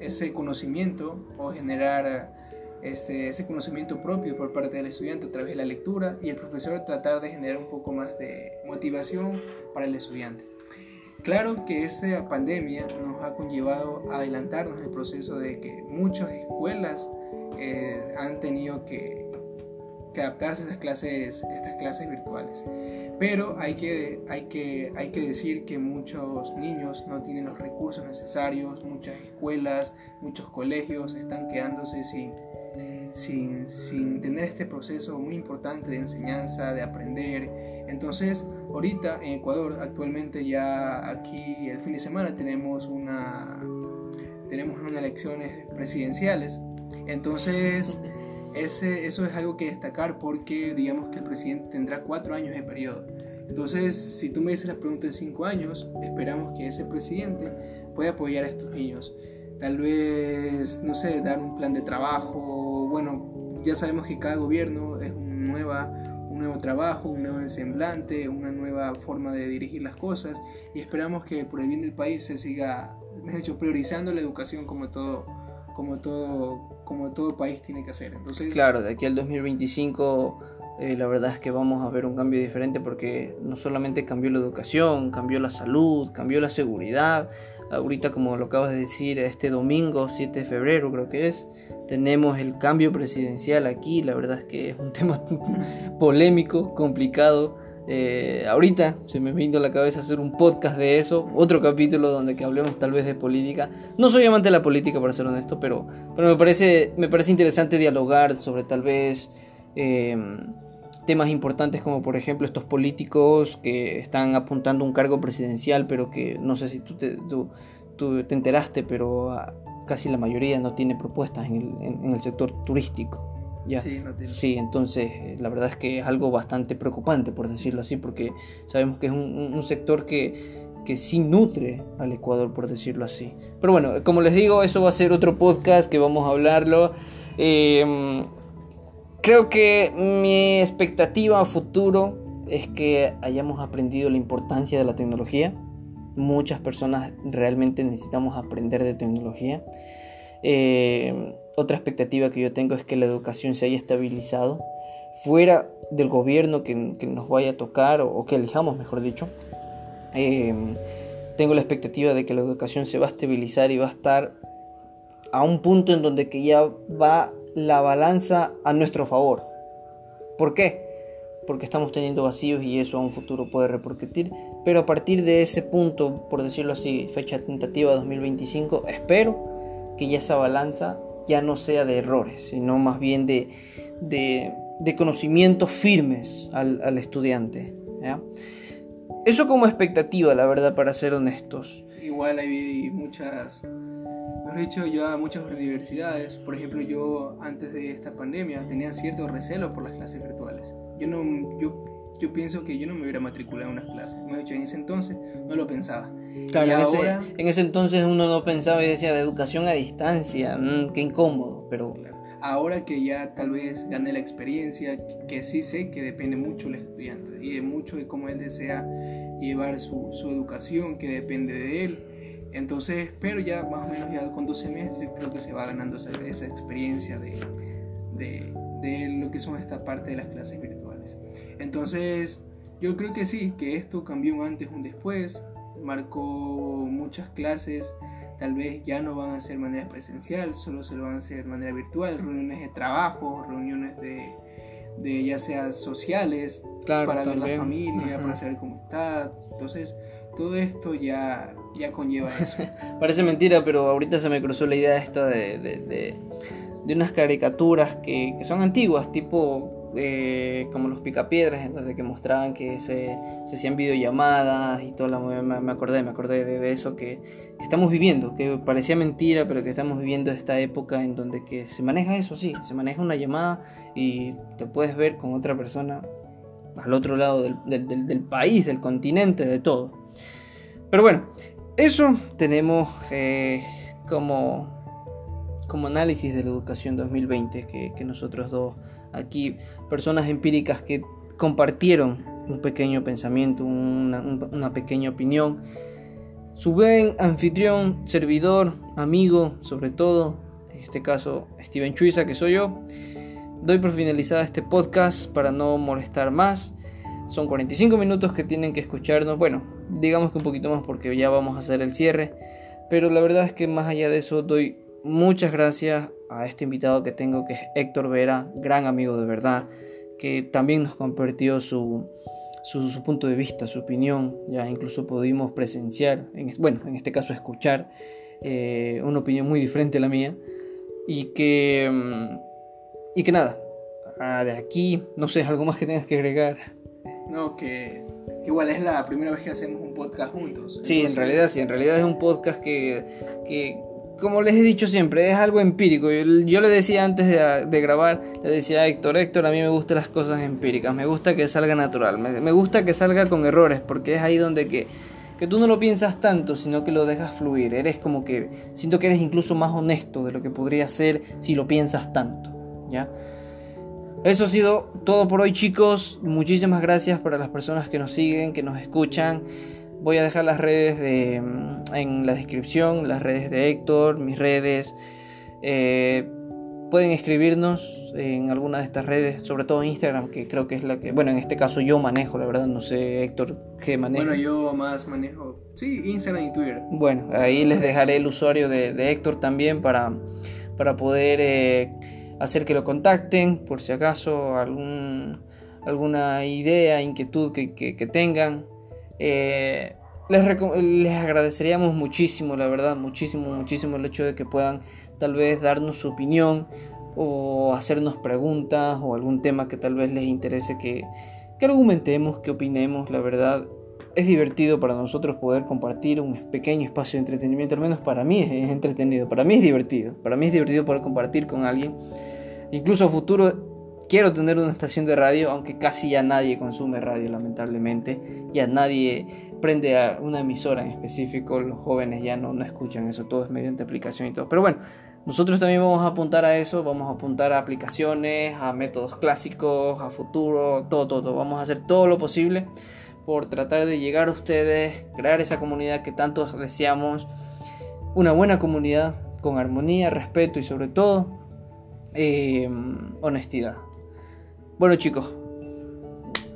ese conocimiento o generar este, ese conocimiento propio por parte del estudiante a través de la lectura y el profesor tratar de generar un poco más de motivación para el estudiante. Claro que esta pandemia nos ha conllevado a adelantarnos el proceso de que muchas escuelas eh, han tenido que adaptarse a estas clases, estas clases virtuales. Pero hay que, hay, que, hay que decir que muchos niños no tienen los recursos necesarios, muchas escuelas, muchos colegios están quedándose sin, sin, sin tener este proceso muy importante de enseñanza, de aprender. Entonces, ahorita en Ecuador, actualmente ya aquí el fin de semana tenemos una tenemos unas elecciones presidenciales. Entonces, ese, eso es algo que destacar porque digamos que el presidente tendrá cuatro años de periodo. Entonces, si tú me dices la pregunta de cinco años, esperamos que ese presidente pueda apoyar a estos niños. Tal vez, no sé, dar un plan de trabajo. Bueno, ya sabemos que cada gobierno es un, nueva, un nuevo trabajo, un nuevo semblante, una nueva forma de dirigir las cosas y esperamos que por el bien del país se siga, mejor dicho, priorizando la educación como todo, como todo como todo país tiene que hacer. Entonces, claro, de aquí al 2025 eh, la verdad es que vamos a ver un cambio diferente porque no solamente cambió la educación, cambió la salud, cambió la seguridad. Ahorita, como lo acabas de decir, este domingo 7 de febrero creo que es, tenemos el cambio presidencial aquí. La verdad es que es un tema polémico, complicado. Eh, ahorita se me vino a la cabeza hacer un podcast de eso, otro capítulo donde que hablemos tal vez de política. No soy amante de la política, para ser honesto, pero, pero me, parece, me parece interesante dialogar sobre tal vez em, temas importantes como por ejemplo estos políticos que están apuntando un cargo presidencial, pero que no sé si tú te, tú, te enteraste, pero ah, casi la mayoría no tiene propuestas en el, en el sector turístico. Sí, entonces eh, la verdad es que es algo bastante preocupante, por decirlo así, porque sabemos que es un, sector que, que sí nutre al Ecuador, por decirlo así. Pero bueno, como les digo, eso va a ser otro podcast que vamos a hablarlo. Em, creo que mi expectativa a futuro es que hayamos aprendido la importancia de la tecnología. Muchas personas realmente necesitamos aprender de tecnología. Eh, otra expectativa que yo tengo es que la educación se haya estabilizado fuera del gobierno que, nos vaya a tocar o, que elijamos, mejor dicho. Eh, tengo la expectativa de que la educación se va a estabilizar y va a estar a un punto en donde que ya va la balanza a nuestro favor. ¿Por qué? Porque estamos teniendo vacíos y eso a un futuro puede repercutir. Pero a partir de ese punto, por decirlo así, fecha tentativa 2025, espero que ya esa balanza ya no sea de errores, sino más bien de, de, conocimientos firmes al, estudiante. Eso como expectativa, la verdad, para ser honestos. Igual hay muchas, he dicho, yo a muchas universidades, por ejemplo, yo antes de esta pandemia tenía cierto recelo por las clases virtuales. Yo no, yo yo pienso que yo no me hubiera matriculado en unas clases. Me hecho, en ese entonces no lo pensaba. Claro, en, ese, en, ese, entonces uno no pensaba y decía de educación a distancia, mm, qué incómodo, pero... Ahora que ya tal vez gané la experiencia, que sí sé que depende mucho del estudiante y de mucho de cómo él desea llevar su, su educación, que depende de él. Entonces, pero ya más o menos ya con dos semestres creo que se va ganando esa, esa experiencia de, de, de lo que son esta parte de las clases virtuales. Entonces, yo creo que sí, que esto cambió un antes, un después. marcó muchas clases, tal vez ya no van a ser de manera presencial, solo se lo van a hacer de manera virtual, reuniones de trabajo, reuniones de, de ya sea sociales, para ver la familia, para saber cómo está. Entonces, todo esto ya, ya conlleva eso. Parece mentira, pero ahorita se me cruzó la idea esta de, de, de, unas caricaturas que, que, son antiguas, tipo eh, como los picapiedras, entonces que mostraban que se, se hacían videollamadas y toda la me, me acordé, me acordé de, eso que, que, estamos viviendo, que parecía mentira, pero que estamos viviendo esta época en donde que se maneja eso, sí, se maneja una llamada y te puedes ver con otra persona al otro lado del, del, del país, del continente, de todo. Pero bueno, eso tenemos eh, como, como análisis de la educación 2020 que, nosotros dos aquí, personas empíricas que compartieron un pequeño pensamiento, una, una pequeña opinión. Su buen anfitrión, servidor, amigo, sobre todo, en este caso Steven Chuiza, que soy yo, doy por finalizada este podcast para no molestar más. Son 45 minutos que tienen que escucharnos. Bueno, digamos que un poquito más porque ya vamos a hacer el cierre. Pero la verdad es que más allá de eso doy muchas gracias a este invitado que tengo que es Héctor Vera, gran amigo de verdad, que también nos compartió su, su, punto de vista, su opinión. Ya incluso pudimos presenciar, en, bueno, en este caso escuchar eh, una opinión muy diferente a la mía. Y que, mm, y que nada, ah, de aquí, no sé, algo más que tengas que agregar. No, que, igual es la primera vez que hacemos un podcast juntos. Sí, en realidad sí, en realidad es un podcast que, que como les he dicho siempre, es algo empírico. Yo, le decía antes de, grabar, le decía a Héctor, Héctor, a mí me gustan las cosas empíricas, me gusta que salga natural, me, me gusta que salga con errores, porque es ahí donde que, que tú no lo piensas tanto, sino que lo dejas fluir. Eres como que, siento que eres incluso más honesto de lo que podría ser si lo piensas tanto, ¿ya? Eso ha sido todo por hoy chicos. Muchísimas gracias para las personas que nos siguen, que nos escuchan. Voy a dejar las redes de, mm, en la descripción, las redes de Héctor, mis redes. Eh, pueden escribirnos en alguna de estas redes, sobre todo Instagram, que creo que es la que, bueno, en este caso yo manejo, la verdad, no sé, Héctor, ¿qué maneja? Bueno, yo más manejo, sí, Instagram y Twitter. Bueno, ahí les dejaré el usuario de, de Héctor también para, para poder... Eh, hacer que lo contacten por si acaso algún, alguna idea, inquietud que, que, tengan. Eh, les, les, agradeceríamos muchísimo, la verdad, muchísimo, muchísimo el hecho de que puedan tal vez darnos su opinión o hacernos preguntas o algún tema que tal vez les interese que, que argumentemos, que opinemos, la verdad. Es divertido para nosotros poder compartir un pequeño espacio de entretenimiento, al menos para mí es entretenido, para mí es divertido, para mí es divertido poder compartir con alguien Incluso a futuro quiero tener una estación de radio, aunque casi ya nadie consume radio, lamentablemente. Ya nadie prende una emisora en específico, los jóvenes ya no, no escuchan eso, todo es mediante aplicación y todo. Pero bueno, nosotros también vamos a apuntar a eso, vamos a apuntar a aplicaciones, a métodos clásicos, a futuro, todo, todo. Vamos a hacer todo lo posible por tratar de llegar a ustedes, crear esa comunidad que tanto deseamos, una buena comunidad con armonía, respeto y sobre todo Em, honestidad. Bueno chicos,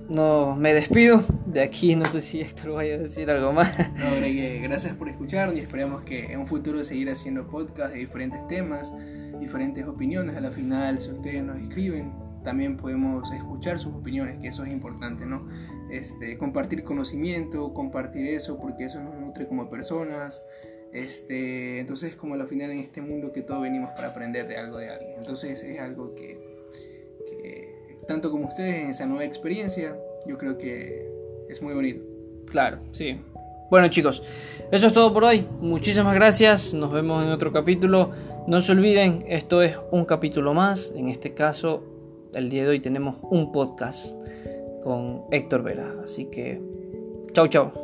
no me despido de aquí, no sé si Héctor vaya a decir algo más. No, que gracias por escuchar y esperamos que en un futuro seguir haciendo podcast de diferentes temas, diferentes opiniones. A la final, si ustedes nos escriben, también podemos escuchar sus opiniones, que eso es importante, ¿no? Este, compartir conocimiento, compartir eso, porque eso nos nutre como personas. Este, entonces, como al final en este mundo que todos venimos para aprender de algo de alguien. Entonces, es algo que, tanto como ustedes en esa nueva experiencia, yo creo que es muy bonito. Claro, sí. Bueno, chicos, eso es todo por hoy. Muchísimas gracias. Nos vemos en otro capítulo. No se olviden, esto es un capítulo más. En este caso, el día de hoy tenemos un podcast con Héctor Vera. Así que, chau, chau.